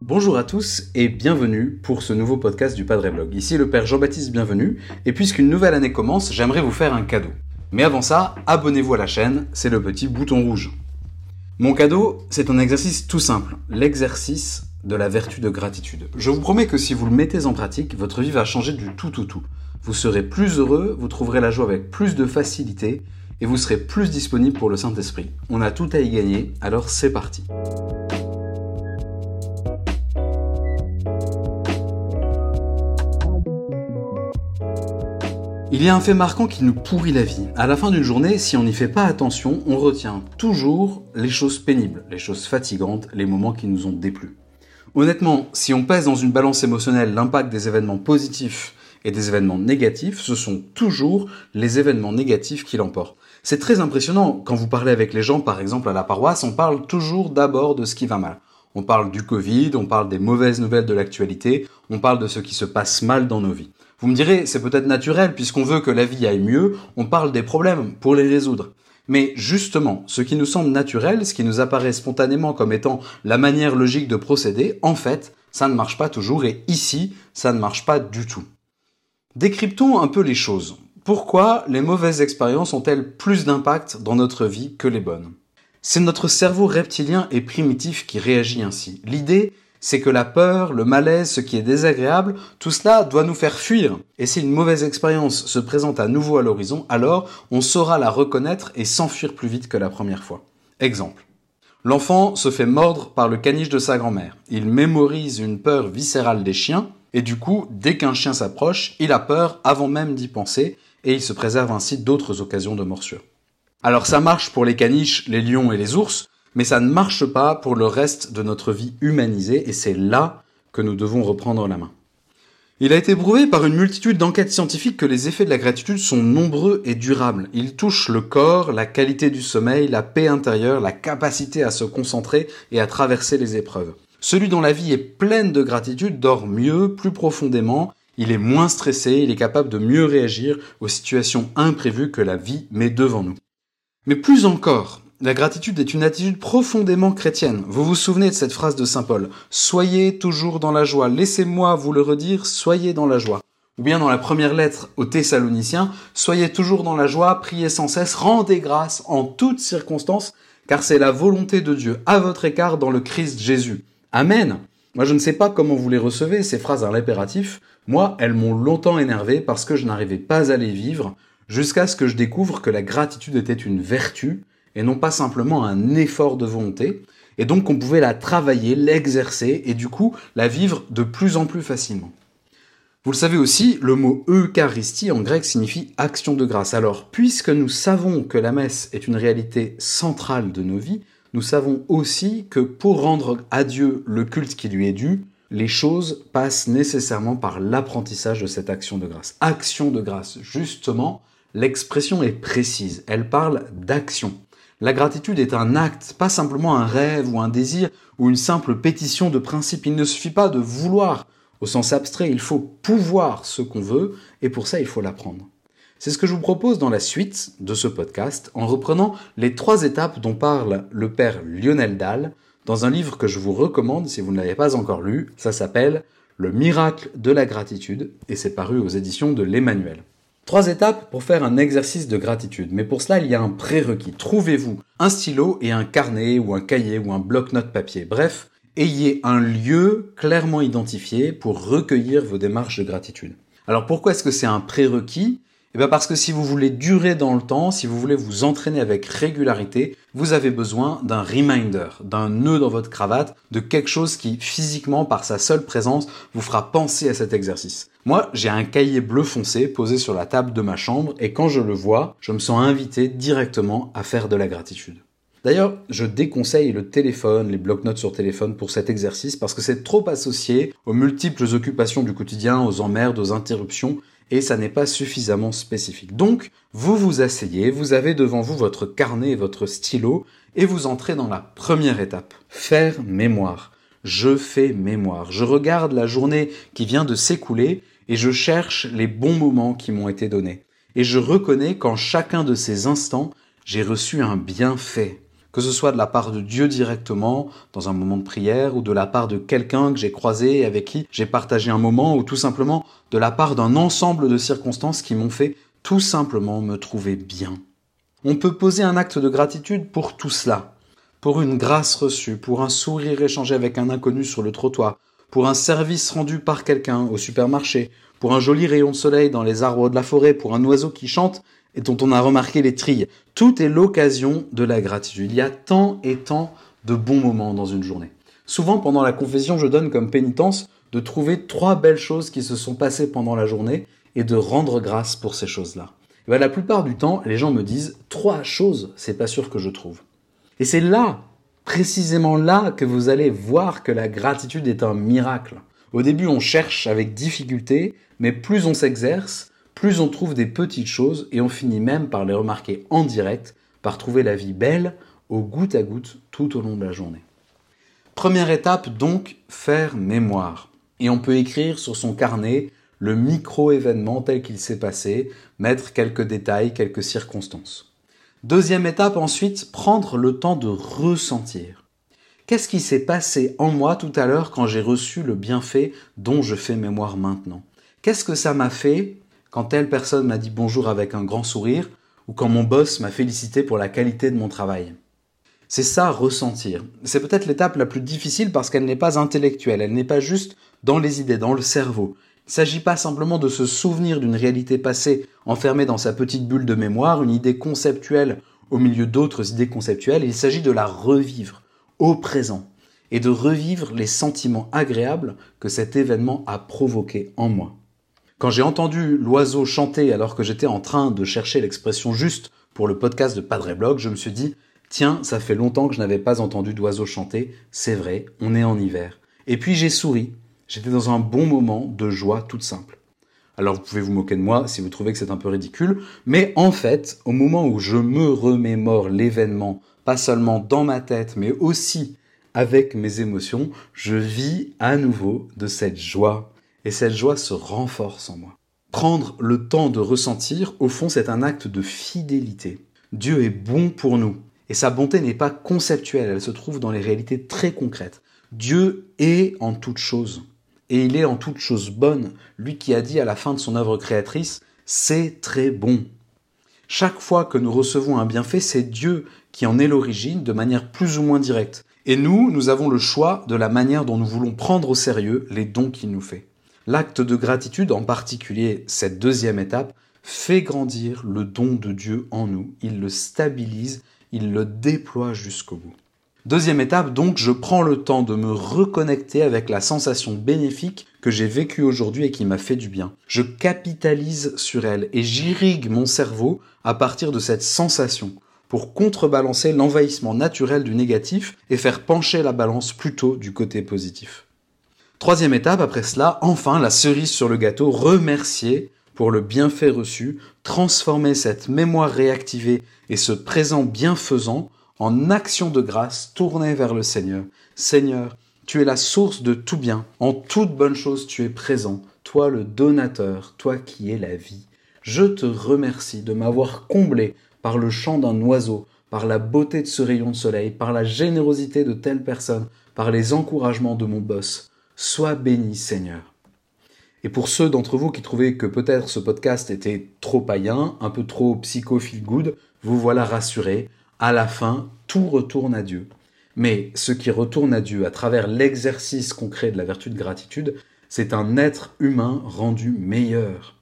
Bonjour à tous et bienvenue pour ce nouveau podcast du Padre Blog. Ici le Père Jean-Baptiste Bienvenu et puisqu'une nouvelle année commence, j'aimerais vous faire un cadeau. Mais avant ça, abonnez-vous à la chaîne, c'est le petit bouton rouge. Mon cadeau, c'est un exercice tout simple, l'exercice de la vertu de gratitude. Je vous promets que si vous le mettez en pratique, votre vie va changer du tout tout tout. Vous serez plus heureux, vous trouverez la joie avec plus de facilité et vous serez plus disponible pour le Saint-Esprit. On a tout à y gagner, alors c'est parti. Il y a un fait marquant qui nous pourrit la vie. À la fin d'une journée, si on n'y fait pas attention, on retient toujours les choses pénibles, les choses fatigantes, les moments qui nous ont déplu. Honnêtement, si on pèse dans une balance émotionnelle l'impact des événements positifs et des événements négatifs, ce sont toujours les événements négatifs qui l'emportent. C'est très impressionnant quand vous parlez avec les gens, par exemple à la paroisse, on parle toujours d'abord de ce qui va mal. On parle du Covid, on parle des mauvaises nouvelles de l'actualité, on parle de ce qui se passe mal dans nos vies. Vous me direz, c'est peut-être naturel, puisqu'on veut que la vie aille mieux, on parle des problèmes pour les résoudre. Mais justement, ce qui nous semble naturel, ce qui nous apparaît spontanément comme étant la manière logique de procéder, en fait, ça ne marche pas toujours, et ici, ça ne marche pas du tout. Décryptons un peu les choses. Pourquoi les mauvaises expériences ont-elles plus d'impact dans notre vie que les bonnes? C'est notre cerveau reptilien et primitif qui réagit ainsi. L'idée, c'est que la peur, le malaise, ce qui est désagréable, tout cela doit nous faire fuir. Et si une mauvaise expérience se présente à nouveau à l'horizon, alors on saura la reconnaître et s'enfuir plus vite que la première fois. Exemple. L'enfant se fait mordre par le caniche de sa grand-mère. Il mémorise une peur viscérale des chiens, et du coup, dès qu'un chien s'approche, il a peur avant même d'y penser, et il se préserve ainsi d'autres occasions de morsure. Alors ça marche pour les caniches, les lions et les ours, mais ça ne marche pas pour le reste de notre vie humanisée et c'est là que nous devons reprendre la main. Il a été prouvé par une multitude d'enquêtes scientifiques que les effets de la gratitude sont nombreux et durables. Ils touchent le corps, la qualité du sommeil, la paix intérieure, la capacité à se concentrer et à traverser les épreuves. Celui dont la vie est pleine de gratitude dort mieux, plus profondément, il est moins stressé, il est capable de mieux réagir aux situations imprévues que la vie met devant nous. Mais plus encore, la gratitude est une attitude profondément chrétienne. Vous vous souvenez de cette phrase de Saint Paul Soyez toujours dans la joie. Laissez-moi vous le redire, soyez dans la joie. Ou bien dans la première lettre aux Thessaloniciens, soyez toujours dans la joie, priez sans cesse, rendez grâce en toutes circonstances, car c'est la volonté de Dieu à votre écart dans le Christ Jésus. Amen. Moi, je ne sais pas comment vous les recevez, ces phrases à l'impératif. Moi, elles m'ont longtemps énervé parce que je n'arrivais pas à les vivre, jusqu'à ce que je découvre que la gratitude était une vertu, et non pas simplement un effort de volonté, et donc qu'on pouvait la travailler, l'exercer, et du coup la vivre de plus en plus facilement. Vous le savez aussi, le mot Eucharistie en grec signifie action de grâce. Alors, puisque nous savons que la messe est une réalité centrale de nos vies, nous savons aussi que pour rendre à Dieu le culte qui lui est dû, les choses passent nécessairement par l'apprentissage de cette action de grâce. Action de grâce, justement, l'expression est précise, elle parle d'action. La gratitude est un acte, pas simplement un rêve ou un désir ou une simple pétition de principe. Il ne suffit pas de vouloir au sens abstrait, il faut pouvoir ce qu'on veut et pour ça il faut l'apprendre. C'est ce que je vous propose dans la suite de ce podcast en reprenant les trois étapes dont parle le père Lionel Dahl dans un livre que je vous recommande si vous ne l'avez pas encore lu. Ça s'appelle Le miracle de la gratitude et c'est paru aux éditions de l'Emmanuel. Trois étapes pour faire un exercice de gratitude, mais pour cela il y a un prérequis. Trouvez-vous un stylo et un carnet ou un cahier ou un bloc-notes papier. Bref, ayez un lieu clairement identifié pour recueillir vos démarches de gratitude. Alors pourquoi est-ce que c'est un prérequis? Eh bien parce que si vous voulez durer dans le temps, si vous voulez vous entraîner avec régularité, vous avez besoin d'un reminder, d'un nœud dans votre cravate, de quelque chose qui physiquement, par sa seule présence, vous fera penser à cet exercice. Moi, j'ai un cahier bleu foncé posé sur la table de ma chambre et quand je le vois, je me sens invité directement à faire de la gratitude. D'ailleurs, je déconseille le téléphone, les blocs-notes sur téléphone pour cet exercice parce que c'est trop associé aux multiples occupations du quotidien, aux emmerdes, aux interruptions et ça n'est pas suffisamment spécifique. Donc, vous vous asseyez, vous avez devant vous votre carnet et votre stylo, et vous entrez dans la première étape. Faire mémoire. Je fais mémoire. Je regarde la journée qui vient de s'écouler et je cherche les bons moments qui m'ont été donnés. et je reconnais qu'en chacun de ces instants, j'ai reçu un bienfait. Que ce soit de la part de Dieu directement, dans un moment de prière, ou de la part de quelqu'un que j'ai croisé et avec qui j'ai partagé un moment, ou tout simplement de la part d'un ensemble de circonstances qui m'ont fait tout simplement me trouver bien. On peut poser un acte de gratitude pour tout cela. Pour une grâce reçue, pour un sourire échangé avec un inconnu sur le trottoir, pour un service rendu par quelqu'un au supermarché, pour un joli rayon de soleil dans les arbres de la forêt, pour un oiseau qui chante et dont on a remarqué les trilles. Tout est l'occasion de la gratitude. Il y a tant et tant de bons moments dans une journée. Souvent, pendant la confession, je donne comme pénitence de trouver trois belles choses qui se sont passées pendant la journée et de rendre grâce pour ces choses-là. Ben, la plupart du temps, les gens me disent trois choses, c'est pas sûr que je trouve. Et c'est là, précisément là, que vous allez voir que la gratitude est un miracle. Au début, on cherche avec difficulté, mais plus on s'exerce, plus on trouve des petites choses et on finit même par les remarquer en direct, par trouver la vie belle au goutte à goutte tout au long de la journée. Première étape donc, faire mémoire. Et on peut écrire sur son carnet le micro-événement tel qu'il s'est passé, mettre quelques détails, quelques circonstances. Deuxième étape ensuite, prendre le temps de ressentir. Qu'est-ce qui s'est passé en moi tout à l'heure quand j'ai reçu le bienfait dont je fais mémoire maintenant? Qu'est-ce que ça m'a fait quand telle personne m'a dit bonjour avec un grand sourire, ou quand mon boss m'a félicité pour la qualité de mon travail. C'est ça, ressentir. C'est peut-être l'étape la plus difficile parce qu'elle n'est pas intellectuelle, elle n'est pas juste dans les idées, dans le cerveau. Il ne s'agit pas simplement de se souvenir d'une réalité passée enfermée dans sa petite bulle de mémoire, une idée conceptuelle au milieu d'autres idées conceptuelles, il s'agit de la revivre au présent et de revivre les sentiments agréables que cet événement a provoqués en moi. Quand j'ai entendu l'oiseau chanter alors que j'étais en train de chercher l'expression juste pour le podcast de Padre Blog, je me suis dit, tiens, ça fait longtemps que je n'avais pas entendu d'oiseau chanter, c'est vrai, on est en hiver. Et puis j'ai souri, j'étais dans un bon moment de joie toute simple. Alors vous pouvez vous moquer de moi si vous trouvez que c'est un peu ridicule, mais en fait, au moment où je me remémore l'événement, pas seulement dans ma tête, mais aussi avec mes émotions, je vis à nouveau de cette joie et cette joie se renforce en moi. Prendre le temps de ressentir, au fond, c'est un acte de fidélité. Dieu est bon pour nous, et sa bonté n'est pas conceptuelle, elle se trouve dans les réalités très concrètes. Dieu est en toute chose, et il est en toute chose bonne, lui qui a dit à la fin de son œuvre créatrice, c'est très bon. Chaque fois que nous recevons un bienfait, c'est Dieu qui en est l'origine de manière plus ou moins directe. Et nous, nous avons le choix de la manière dont nous voulons prendre au sérieux les dons qu'il nous fait. L'acte de gratitude, en particulier cette deuxième étape, fait grandir le don de Dieu en nous. Il le stabilise, il le déploie jusqu'au bout. Deuxième étape, donc, je prends le temps de me reconnecter avec la sensation bénéfique que j'ai vécue aujourd'hui et qui m'a fait du bien. Je capitalise sur elle et j'irrigue mon cerveau à partir de cette sensation pour contrebalancer l'envahissement naturel du négatif et faire pencher la balance plutôt du côté positif. Troisième étape, après cela, enfin la cerise sur le gâteau, remercier pour le bienfait reçu, transformer cette mémoire réactivée et ce présent bienfaisant en action de grâce tournée vers le Seigneur. Seigneur, tu es la source de tout bien, en toute bonne chose tu es présent, toi le donateur, toi qui es la vie. Je te remercie de m'avoir comblé par le chant d'un oiseau, par la beauté de ce rayon de soleil, par la générosité de telle personne, par les encouragements de mon boss. Sois béni, Seigneur. Et pour ceux d'entre vous qui trouvaient que peut-être ce podcast était trop païen, un peu trop psycho feel good, vous voilà rassurés. À la fin, tout retourne à Dieu. Mais ce qui retourne à Dieu à travers l'exercice concret de la vertu de gratitude, c'est un être humain rendu meilleur.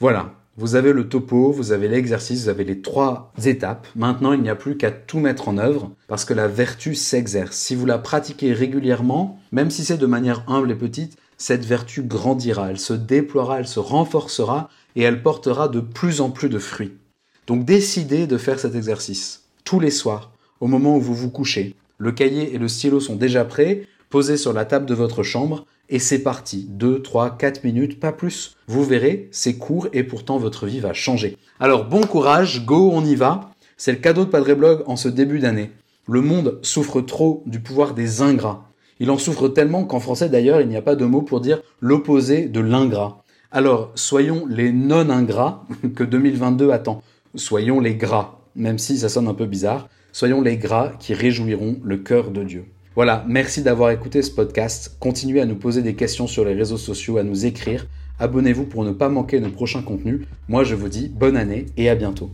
Voilà, vous avez le topo, vous avez l'exercice, vous avez les trois étapes. Maintenant, il n'y a plus qu'à tout mettre en œuvre parce que la vertu s'exerce. Si vous la pratiquez régulièrement, même si c'est de manière humble et petite, cette vertu grandira, elle se déploiera, elle se renforcera et elle portera de plus en plus de fruits. Donc décidez de faire cet exercice tous les soirs, au moment où vous vous couchez. Le cahier et le stylo sont déjà prêts, posés sur la table de votre chambre et c'est parti. 2, 3, 4 minutes, pas plus. Vous verrez, c'est court et pourtant votre vie va changer. Alors bon courage, go, on y va. C'est le cadeau de Padre Blog en ce début d'année. Le monde souffre trop du pouvoir des ingrats. Il en souffre tellement qu'en français d'ailleurs, il n'y a pas de mot pour dire l'opposé de l'ingrat. Alors, soyons les non-ingrats que 2022 attend. Soyons les gras, même si ça sonne un peu bizarre. Soyons les gras qui réjouiront le cœur de Dieu. Voilà, merci d'avoir écouté ce podcast. Continuez à nous poser des questions sur les réseaux sociaux, à nous écrire. Abonnez-vous pour ne pas manquer nos prochains contenus. Moi, je vous dis bonne année et à bientôt.